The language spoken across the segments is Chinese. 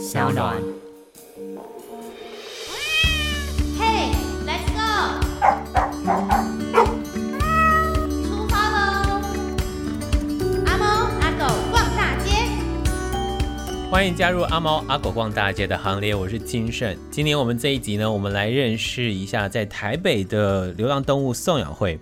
小暖。嘿，Let's go！出发喽！阿猫阿狗逛大街，欢迎加入阿猫阿狗逛大街的行列。我是金盛。今年我们这一集呢，我们来认识一下在台北的流浪动物送养会。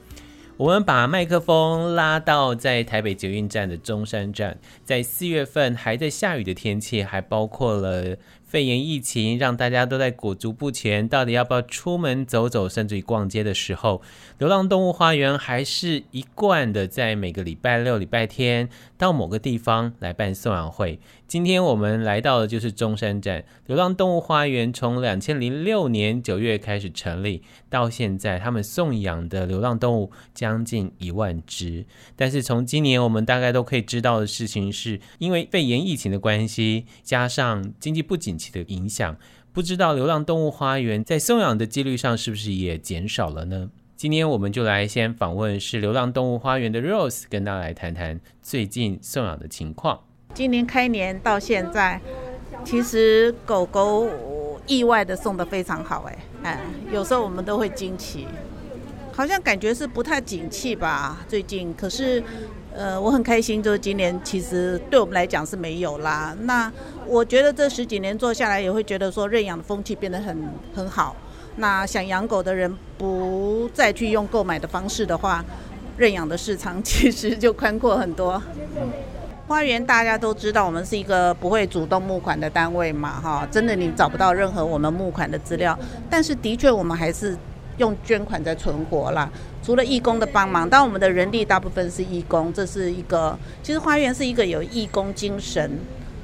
我们把麦克风拉到在台北捷运站的中山站，在四月份还在下雨的天气，还包括了肺炎疫情，让大家都在裹足不前，到底要不要出门走走，甚至于逛街的时候，流浪动物花园还是一贯的在每个礼拜六、礼拜天到某个地方来办送养会。今天我们来到的就是中山站流浪动物花园，从两千零六年九月开始成立，到现在他们送养的流浪动物将近一万只。但是从今年我们大概都可以知道的事情是，因为肺炎疫情的关系，加上经济不景气的影响，不知道流浪动物花园在送养的几率上是不是也减少了呢？今天我们就来先访问是流浪动物花园的 Rose，跟大家来谈谈最近送养的情况。今年开年到现在，其实狗狗意外的送的非常好，哎，哎，有时候我们都会惊奇，好像感觉是不太景气吧，最近。可是，呃，我很开心，就是今年其实对我们来讲是没有啦。那我觉得这十几年做下来，也会觉得说认养的风气变得很很好。那想养狗的人不再去用购买的方式的话，认养的市场其实就宽阔很多。花园大家都知道，我们是一个不会主动募款的单位嘛，哈，真的你找不到任何我们募款的资料。但是的确，我们还是用捐款在存活啦。除了义工的帮忙，但我们的人力大部分是义工，这是一个其实花园是一个有义工精神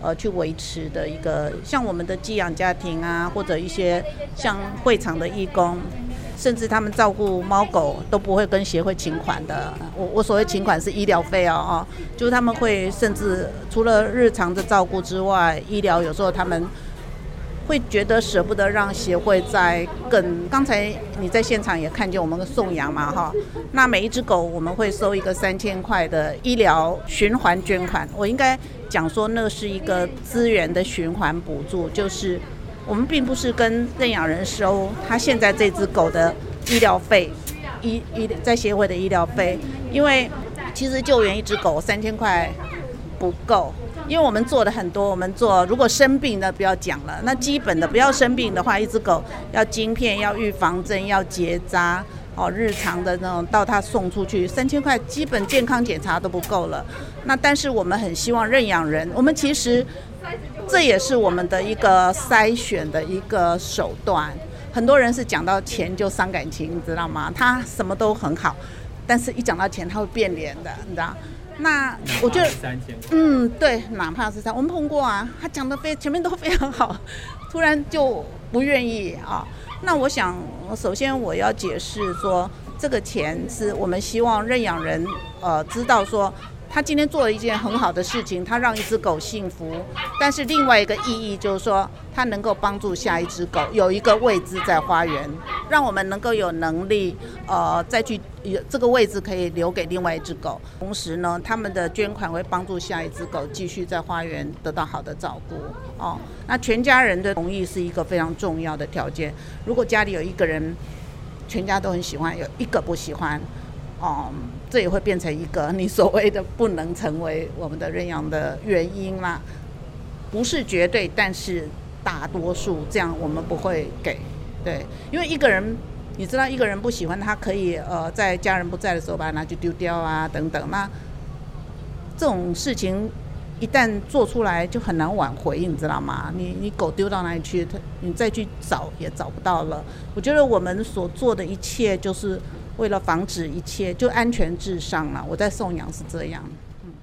呃去维持的一个，像我们的寄养家庭啊，或者一些像会场的义工。甚至他们照顾猫狗都不会跟协会请款的。我我所谓请款是医疗费哦哦，就是他们会甚至除了日常的照顾之外，医疗有时候他们会觉得舍不得让协会再更。刚才你在现场也看见我们送养嘛哈，那每一只狗我们会收一个三千块的医疗循环捐款。我应该讲说那是一个资源的循环补助，就是。我们并不是跟认养人收他现在这只狗的医疗费，医医在协会的医疗费，因为其实救援一只狗三千块不够，因为我们做的很多，我们做如果生病的不要讲了，那基本的不要生病的话，一只狗要晶片，要预防针，要结扎，哦，日常的那种到他送出去三千块，基本健康检查都不够了。那但是我们很希望认养人，我们其实。这也是我们的一个筛选的一个手段。很多人是讲到钱就伤感情，你知道吗？他什么都很好，但是一讲到钱他会变脸的，你知道？那我觉得，嗯，对，哪怕是他，我们碰过啊，他讲的非前面都非常好，突然就不愿意啊。那我想，首先我要解释说，这个钱是我们希望认养人呃知道说。他今天做了一件很好的事情，他让一只狗幸福。但是另外一个意义就是说，他能够帮助下一只狗有一个位置在花园，让我们能够有能力，呃，再去有这个位置可以留给另外一只狗。同时呢，他们的捐款会帮助下一只狗继续在花园得到好的照顾。哦，那全家人的同意是一个非常重要的条件。如果家里有一个人，全家都很喜欢，有一个不喜欢。哦，这也会变成一个你所谓的不能成为我们的认养的原因啦，不是绝对，但是大多数这样我们不会给，对，因为一个人，你知道一个人不喜欢，他可以呃在家人不在的时候把它拿去丢掉啊等等，那这种事情一旦做出来就很难挽回，你知道吗？你你狗丢到哪里去，你再去找也找不到了。我觉得我们所做的一切就是。为了防止一切，就安全至上了。我在送养是这样。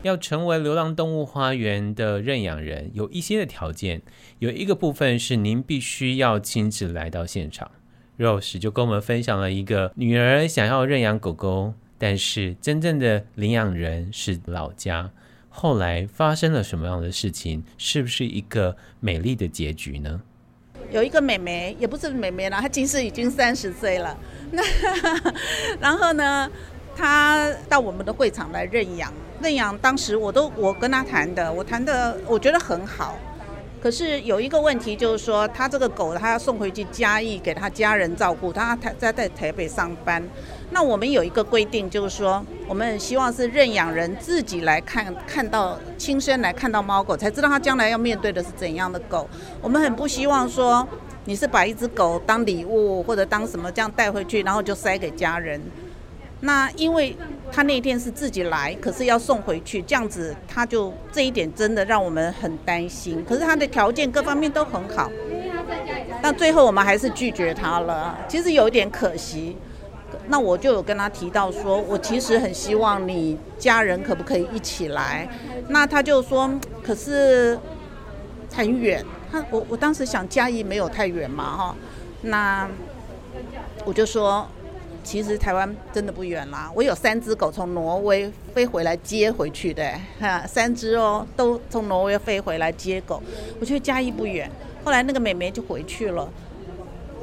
要成为流浪动物花园的认养人，有一些的条件。有一个部分是您必须要亲自来到现场。Rose 就跟我们分享了一个女儿想要认养狗狗，但是真正的领养人是老家。后来发生了什么样的事情？是不是一个美丽的结局呢？有一个妹妹，也不是妹妹了，她其实已经三十岁了。那 然后呢，她到我们的会场来认养。认养当时我都我跟他谈的，我谈的我觉得很好。可是有一个问题，就是说他这个狗他要送回去嘉义给他家人照顾，他他在在台北上班。那我们有一个规定，就是说我们希望是认养人自己来看，看到亲身来看到猫狗，才知道他将来要面对的是怎样的狗。我们很不希望说你是把一只狗当礼物或者当什么这样带回去，然后就塞给家人。那因为他那天是自己来，可是要送回去，这样子他就这一点真的让我们很担心。可是他的条件各方面都很好，那最后我们还是拒绝他了。其实有一点可惜。那我就有跟他提到说，我其实很希望你家人可不可以一起来。那他就说，可是很远。他我我当时想嘉义没有太远嘛哈。那我就说。其实台湾真的不远啦，我有三只狗从挪威飞回来接回去的，哈，三只哦，都从挪威飞回来接狗。我觉得嘉义不远，后来那个妹妹就回去了。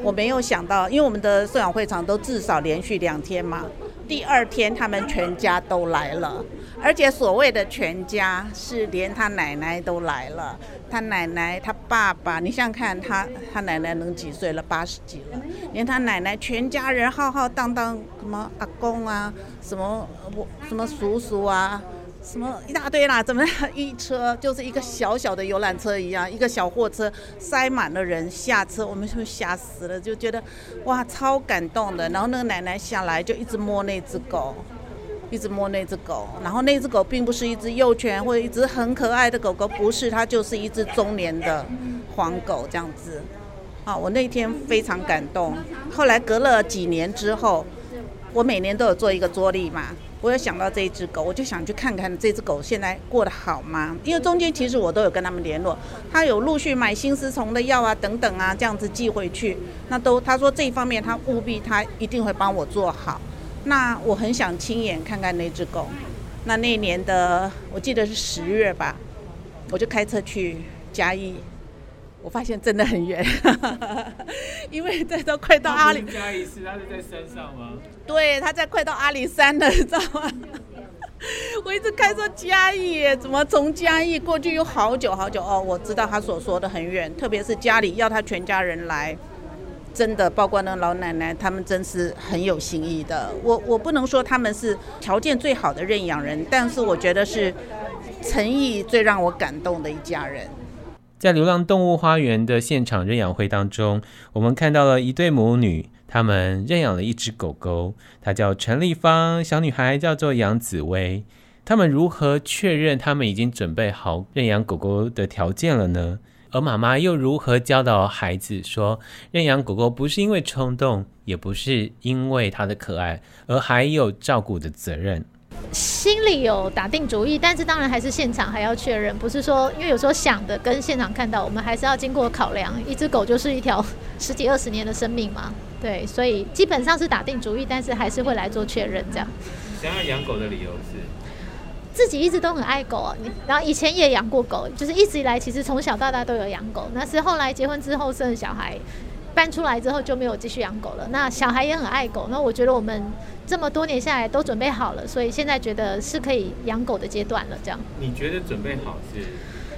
我没有想到，因为我们的送养会场都至少连续两天嘛，第二天他们全家都来了。而且所谓的全家是连他奶奶都来了，他奶奶、他爸爸，你想想看，他他奶奶能几岁了？八十几了，连他奶奶全家人浩浩荡荡，什么阿公啊，什么我什么叔叔啊，什么一大堆啦，怎么一车就是一个小小的游览车一样，一个小货车塞满了人下车，我们就吓死了，就觉得哇超感动的。然后那个奶奶下来就一直摸那只狗。一直摸那只狗，然后那只狗并不是一只幼犬或者一只很可爱的狗狗，不是，它就是一只中年的黄狗这样子。啊，我那天非常感动。后来隔了几年之后，我每年都有做一个桌历嘛，我有想到这一只狗，我就想去看看这只狗现在过得好吗？因为中间其实我都有跟他们联络，他有陆续买心丝虫的药啊等等啊，这样子寄回去，那都他说这一方面他务必他一定会帮我做好。那我很想亲眼看看那只狗。那那年的我记得是十月吧，我就开车去嘉义，我发现真的很远，因为这都快到阿里。嘉义是，他是在山上吗？对，他在快到阿里山了，你知道吗？我一直开车嘉义，怎么从嘉义过去又好久好久哦？我知道他所说的很远，特别是家里要他全家人来。真的，包括那老奶奶，他们真是很有心意的。我我不能说他们是条件最好的认养人，但是我觉得是诚意最让我感动的一家人。在流浪动物花园的现场认养会当中，我们看到了一对母女，他们认养了一只狗狗，它叫陈丽芳，小女孩叫做杨紫薇。他们如何确认他们已经准备好认养狗狗的条件了呢？而妈妈又如何教导孩子说，认养狗狗不是因为冲动，也不是因为它的可爱，而还有照顾的责任？心里有打定主意，但是当然还是现场还要确认，不是说因为有时候想的跟现场看到，我们还是要经过考量。一只狗就是一条十几二十年的生命嘛，对，所以基本上是打定主意，但是还是会来做确认这样。想要养狗的理由是？自己一直都很爱狗啊，然后以前也养过狗，就是一直以来其实从小到大都有养狗。那是后来结婚之后生了小孩，搬出来之后就没有继续养狗了。那小孩也很爱狗，那我觉得我们这么多年下来都准备好了，所以现在觉得是可以养狗的阶段了。这样，你觉得准备好是？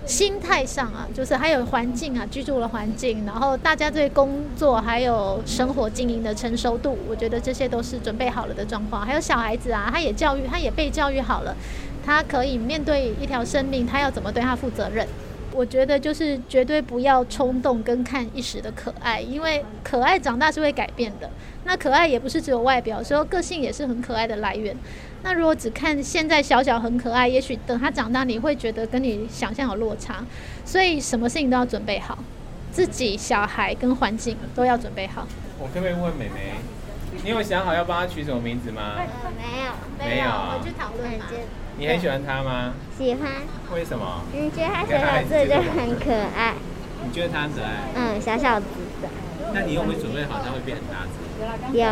心态上啊，就是还有环境啊，居住的环境，然后大家对工作还有生活经营的成熟度，我觉得这些都是准备好了的状况。还有小孩子啊，他也教育，他也被教育好了。他可以面对一条生命，他要怎么对他负责任？我觉得就是绝对不要冲动跟看一时的可爱，因为可爱长大是会改变的。那可爱也不是只有外表，所以个性也是很可爱的来源。那如果只看现在小小很可爱，也许等他长大，你会觉得跟你想象有落差。所以什么事情都要准备好，自己、小孩跟环境都要准备好。我可不可以问美眉，你有想好要帮他取什么名字吗？没有，没有，回去讨论嘛。你很喜欢他吗？喜欢。为什么？你觉得他小小只就很可爱。你觉得他很可爱？嗯，小小只的。那你有没有准备好他会变很大只？有。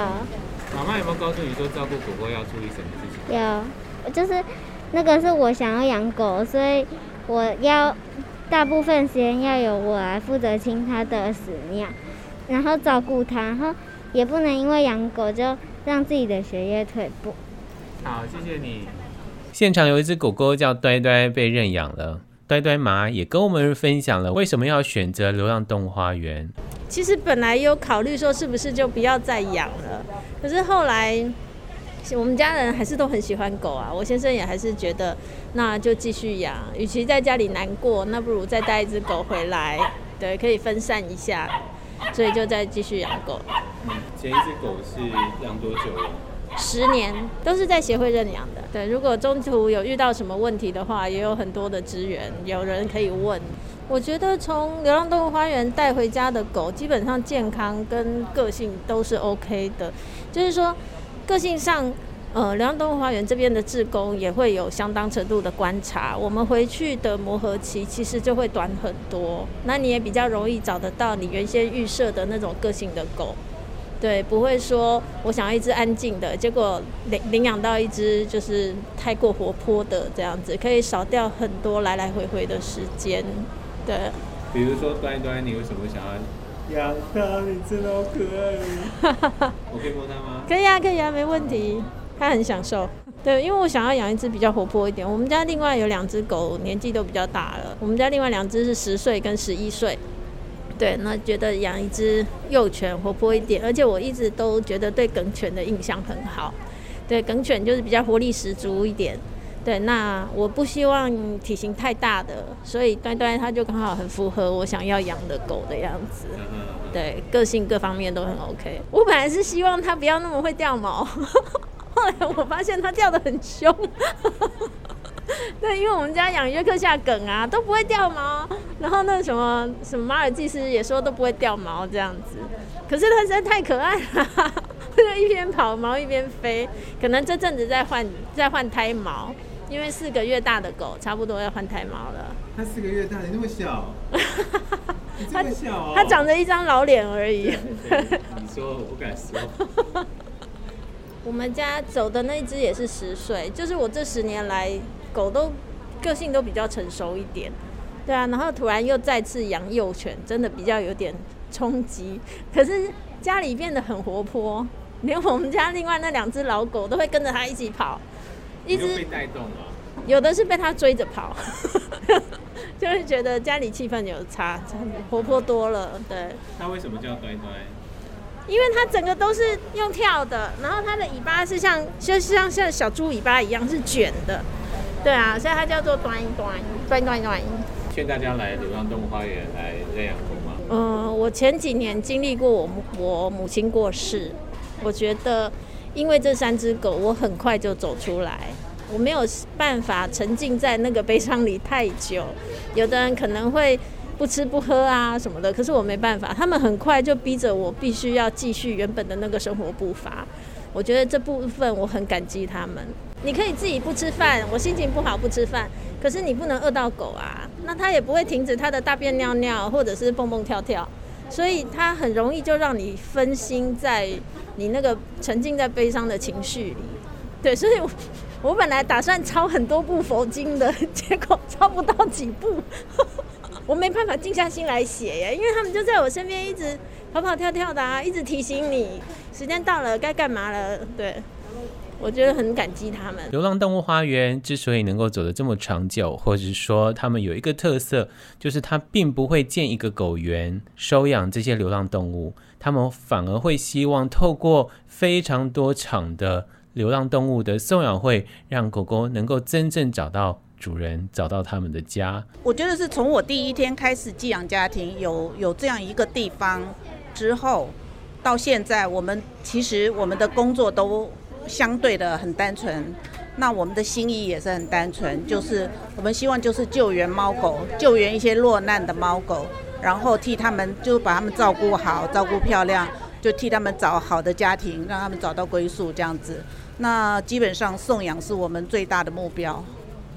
妈妈有没有告诉你说照顾狗狗要注意什么事情？有，就是那个是我想要养狗，所以我要大部分时间要由我来负责清它的屎尿，然后照顾它，然后也不能因为养狗就让自己的学业退步。好，谢谢你。现场有一只狗狗叫呆呆被认养了，呆呆妈也跟我们分享了为什么要选择流浪动物花园。其实本来有考虑说是不是就不要再养了，可是后来我们家人还是都很喜欢狗啊。我先生也还是觉得那就继续养，与其在家里难过，那不如再带一只狗回来，对，可以分散一下，所以就再继续养狗。嗯，前一只狗是养多久了？十年，都是在协会认养的。对，如果中途有遇到什么问题的话，也有很多的资源，有人可以问。我觉得从流浪动物花园带回家的狗，基本上健康跟个性都是 OK 的。就是说，个性上，呃，流浪动物花园这边的志工也会有相当程度的观察。我们回去的磨合期其实就会短很多，那你也比较容易找得到你原先预设的那种个性的狗。对，不会说我想要一只安静的，结果领领养到一只就是太过活泼的这样子，可以少掉很多来来回回的时间。对，比如说端端，你为什么想要养它？你真的好可爱。我可以摸它吗？可以啊，可以啊，没问题。它很享受。对，因为我想要养一只比较活泼一点。我们家另外有两只狗，年纪都比较大了。我们家另外两只是十岁跟十一岁。对，那觉得养一只幼犬活泼一点，而且我一直都觉得对梗犬的印象很好。对，梗犬就是比较活力十足一点。对，那我不希望体型太大的，所以端端它就刚好很符合我想要养的狗的样子。对，个性各方面都很 OK。我本来是希望它不要那么会掉毛，后来我发现它掉的很凶。对，因为我们家养约克夏梗啊，都不会掉毛。然后那什么什么马尔济斯也说都不会掉毛这样子。可是它实在太可爱了，就一边跑毛一边飞。可能这阵子在换在换胎毛。因为四个月大的狗差不多要换胎毛了。它四个月大，你那么小，你这么小哦。它长着一张老脸而已。你说，我不敢说。我们家走的那只也是十岁，就是我这十年来狗都个性都比较成熟一点。对啊，然后突然又再次养幼犬，真的比较有点冲击。可是家里变得很活泼，连我们家另外那两只老狗都会跟着它一起跑。一直被带动了，有的是被它追着跑，就会觉得家里气氛有差，活泼多了。对，它为什么叫端端？因为它整个都是用跳的，然后它的尾巴是像，就像像小猪尾巴一样是卷的。对啊，所以它叫做端端端端端。劝大家来流浪动物花园来认养狗吗？嗯，我前几年经历过我我母亲过世，我觉得。因为这三只狗，我很快就走出来，我没有办法沉浸在那个悲伤里太久。有的人可能会不吃不喝啊什么的，可是我没办法，他们很快就逼着我必须要继续原本的那个生活步伐。我觉得这部分我很感激他们。你可以自己不吃饭，我心情不好不吃饭，可是你不能饿到狗啊，那它也不会停止它的大便尿尿或者是蹦蹦跳跳。所以它很容易就让你分心在你那个沉浸在悲伤的情绪里，对，所以我我本来打算抄很多部佛经的，结果抄不到几部，我没办法静下心来写耶，因为他们就在我身边一直跑跑跳跳的啊，一直提醒你时间到了该干嘛了，对。我觉得很感激他们。流浪动物花园之所以能够走得这么长久，或者是说他们有一个特色，就是它并不会建一个狗园收养这些流浪动物，他们反而会希望透过非常多场的流浪动物的送养会，让狗狗能够真正找到主人，找到他们的家。我觉得是从我第一天开始寄养家庭，有有这样一个地方之后，到现在，我们其实我们的工作都。相对的很单纯，那我们的心意也是很单纯，就是我们希望就是救援猫狗，救援一些落难的猫狗，然后替他们就把他们照顾好，照顾漂亮，就替他们找好的家庭，让他们找到归宿这样子。那基本上送养是我们最大的目标，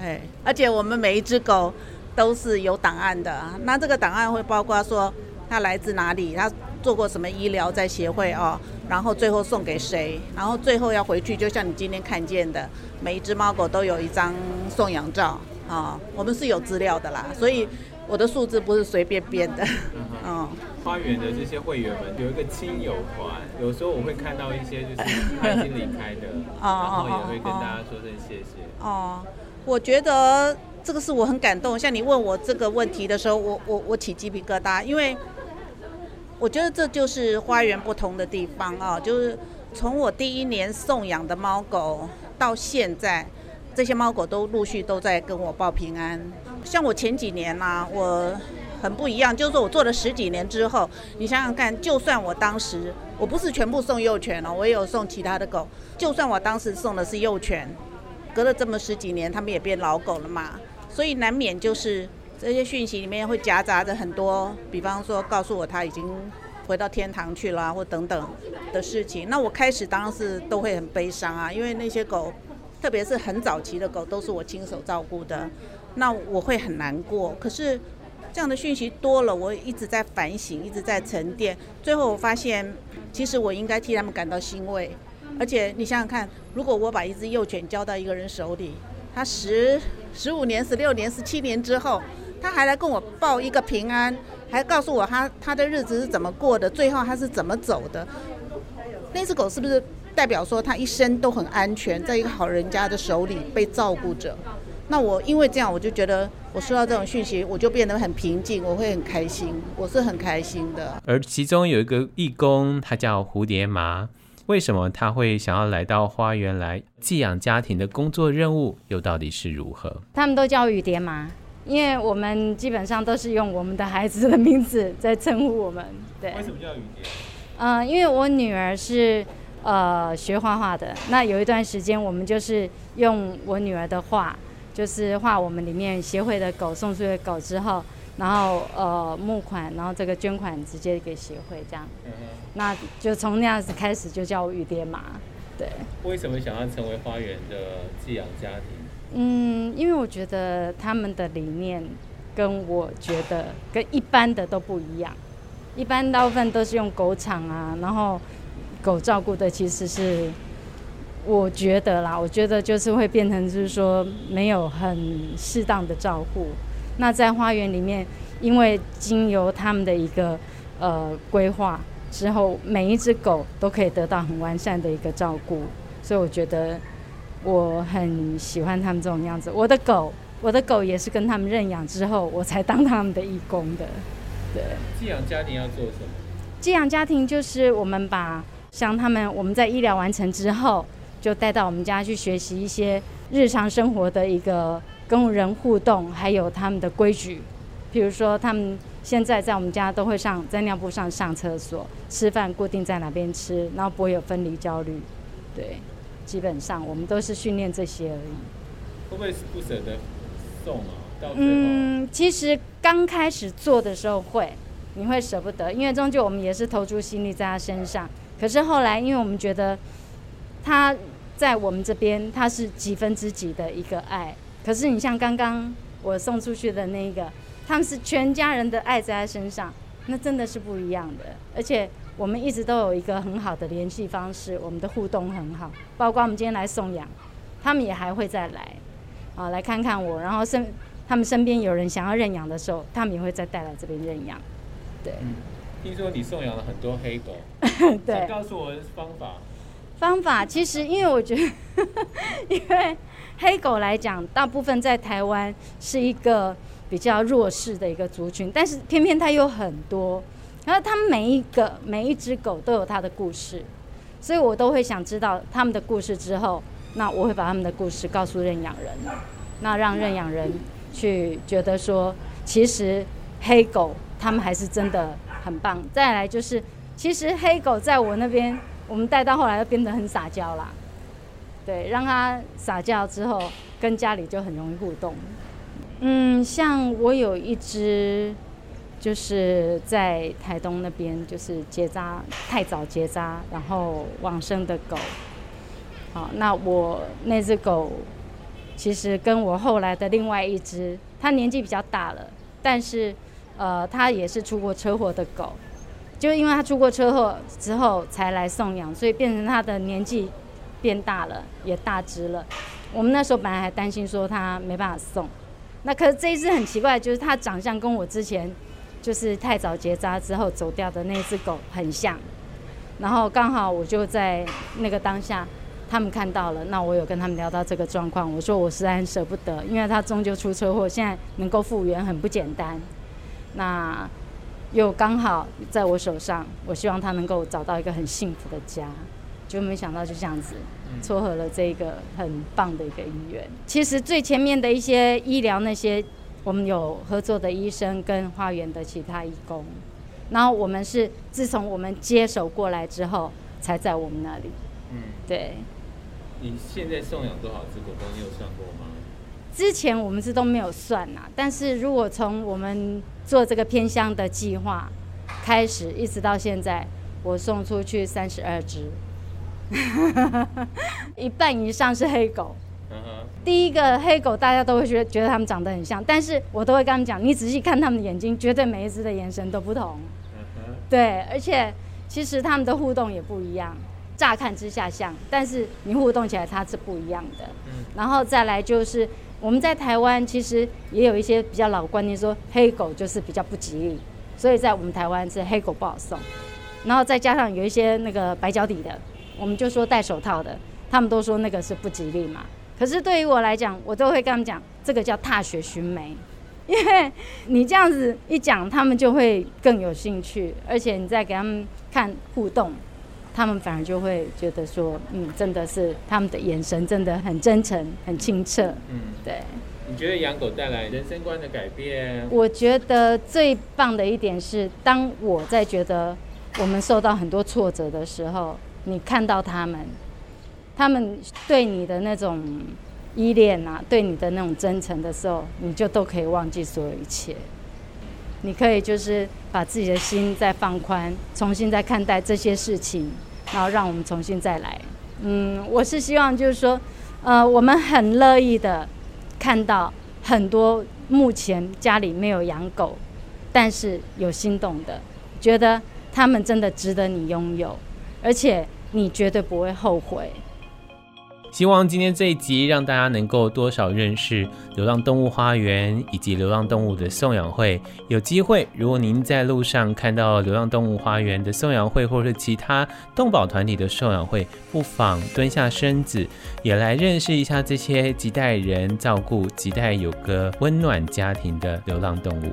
哎，而且我们每一只狗都是有档案的，那这个档案会包括说它来自哪里，它。做过什么医疗在协会哦，然后最后送给谁，然后最后要回去，就像你今天看见的，每一只猫狗都有一张送养照啊、哦，我们是有资料的啦，所以我的数字不是随便编的。嗯，哦、花园的这些会员们有一个亲友团，有时候我会看到一些就是他已经离开的，然后也会跟大家说声谢谢。哦。我觉得这个是我很感动。像你问我这个问题的时候，我我我起鸡皮疙瘩，因为我觉得这就是花园不同的地方啊，就是从我第一年送养的猫狗到现在，这些猫狗都陆续都在跟我报平安。像我前几年呢、我很不一样，就是说我做了十几年之后，你想想看，就算我当时我不是全部送幼犬了，我也有送其他的狗，就算我当时送的是幼犬。隔了这么十几年，他们也变老狗了嘛，所以难免就是这些讯息里面会夹杂着很多，比方说告诉我他已经回到天堂去了，或等等的事情。那我开始当然是都会很悲伤啊，因为那些狗，特别是很早期的狗，都是我亲手照顾的，那我会很难过。可是这样的讯息多了，我一直在反省，一直在沉淀，最后我发现，其实我应该替他们感到欣慰。而且你想想看，如果我把一只幼犬交到一个人手里，他十十五年、十六年、十七年之后，他还来跟我报一个平安，还告诉我他他的日子是怎么过的，最后他是怎么走的。那只狗是不是代表说他一生都很安全，在一个好人家的手里被照顾着？那我因为这样，我就觉得我收到这种讯息，我就变得很平静，我会很开心，我是很开心的。而其中有一个义工，他叫蝴蝶麻。为什么他会想要来到花园来寄养家庭的工作任务又到底是如何？他们都叫雨蝶麻，因为我们基本上都是用我们的孩子的名字在称呼我们。对，为什么叫雨蝶？嗯、呃，因为我女儿是呃学画画的，那有一段时间我们就是用我女儿的画，就是画我们里面协会的狗送出去的狗之后。然后呃募款，然后这个捐款直接给协会这样，嗯、那就从那样子开始就叫雨蝶嘛，对。为什么想要成为花园的寄养家庭？嗯，因为我觉得他们的理念跟我觉得跟一般的都不一样，一般大部分都是用狗场啊，然后狗照顾的其实是我觉得啦，我觉得就是会变成就是说没有很适当的照顾。那在花园里面，因为经由他们的一个呃规划之后，每一只狗都可以得到很完善的一个照顾，所以我觉得我很喜欢他们这种样子。我的狗，我的狗也是跟他们认养之后，我才当他们的义工的。对。寄养家庭要做什么？寄养家庭就是我们把像他们，我们在医疗完成之后，就带到我们家去学习一些日常生活的一个。跟人互动，还有他们的规矩，比如说他们现在在我们家都会上在尿布上上厕所，吃饭固定在哪边吃，然后不会有分离焦虑。对，基本上我们都是训练这些而已。会不会不舍得送啊？到嗯，其实刚开始做的时候会，你会舍不得，因为终究我们也是投注心力在他身上。可是后来，因为我们觉得他在我们这边，他是几分之几的一个爱。可是你像刚刚我送出去的那个，他们是全家人的爱在他身上，那真的是不一样的。而且我们一直都有一个很好的联系方式，我们的互动很好。包括我们今天来送养，他们也还会再来，啊，来看看我。然后身他们身边有人想要认养的时候，他们也会再带来这边认养。对。嗯，听说你送养了很多黑狗，对，告诉我方法。方法其实，因为我觉得，因为。黑狗来讲，大部分在台湾是一个比较弱势的一个族群，但是偏偏它有很多，然后他们每一个每一只狗都有它的故事，所以我都会想知道他们的故事之后，那我会把他们的故事告诉认养人，那让认养人去觉得说，其实黑狗他们还是真的很棒。再来就是，其实黑狗在我那边，我们带到后来就变得很撒娇啦。对，让他撒娇之后，跟家里就很容易互动。嗯，像我有一只，就是在台东那边，就是结扎太早结扎，然后往生的狗。好，那我那只狗，其实跟我后来的另外一只，它年纪比较大了，但是呃，它也是出过车祸的狗，就因为它出过车祸之后才来送养，所以变成它的年纪。变大了，也大只了。我们那时候本来还担心说它没办法送，那可是这一只很奇怪，就是它长相跟我之前就是太早结扎之后走掉的那只狗很像。然后刚好我就在那个当下，他们看到了，那我有跟他们聊到这个状况，我说我实在很舍不得，因为它终究出车祸，现在能够复原很不简单。那又刚好在我手上，我希望他能够找到一个很幸福的家。就没想到就这样子撮合了这个很棒的一个医院。其实最前面的一些医疗那些，我们有合作的医生跟花园的其他义工，然后我们是自从我们接手过来之后，才在我们那里。嗯，对。你现在送养多少只狗狗？你有算过吗？之前我们是都没有算呐，但是如果从我们做这个偏乡的计划开始，一直到现在，我送出去三十二只。一半以上是黑狗。第一个黑狗，大家都会觉得觉得他们长得很像，但是我都会跟他们讲，你仔细看他们的眼睛，绝对每一只的眼神都不同。对，而且其实他们的互动也不一样，乍看之下像，但是你互动起来它是不一样的。然后再来就是我们在台湾其实也有一些比较老观念，说黑狗就是比较不吉利，所以在我们台湾是黑狗不好送。然后再加上有一些那个白脚底的。我们就说戴手套的，他们都说那个是不吉利嘛。可是对于我来讲，我都会跟他们讲，这个叫踏雪寻梅，因为你这样子一讲，他们就会更有兴趣，而且你再给他们看互动，他们反而就会觉得说，嗯，真的是他们的眼神真的很真诚、很清澈。嗯，对。你觉得养狗带来人生观的改变？我觉得最棒的一点是，当我在觉得我们受到很多挫折的时候。你看到他们，他们对你的那种依恋啊，对你的那种真诚的时候，你就都可以忘记所有一切。你可以就是把自己的心再放宽，重新再看待这些事情，然后让我们重新再来。嗯，我是希望就是说，呃，我们很乐意的看到很多目前家里没有养狗，但是有心动的，觉得他们真的值得你拥有。而且你绝对不会后悔。希望今天这一集让大家能够多少认识流浪动物花园以及流浪动物的送养会。有机会，如果您在路上看到流浪动物花园的送养会，或是其他动保团体的送养会，不妨蹲下身子，也来认识一下这些亟待人照顾、亟待有个温暖家庭的流浪动物。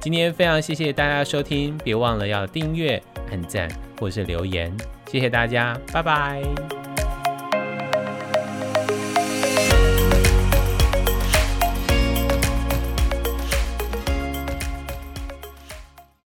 今天非常谢谢大家收听，别忘了要订阅、按赞或是留言。谢谢大家，拜拜。